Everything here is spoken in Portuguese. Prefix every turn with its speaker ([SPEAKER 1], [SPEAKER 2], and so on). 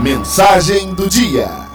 [SPEAKER 1] Mensagem do dia.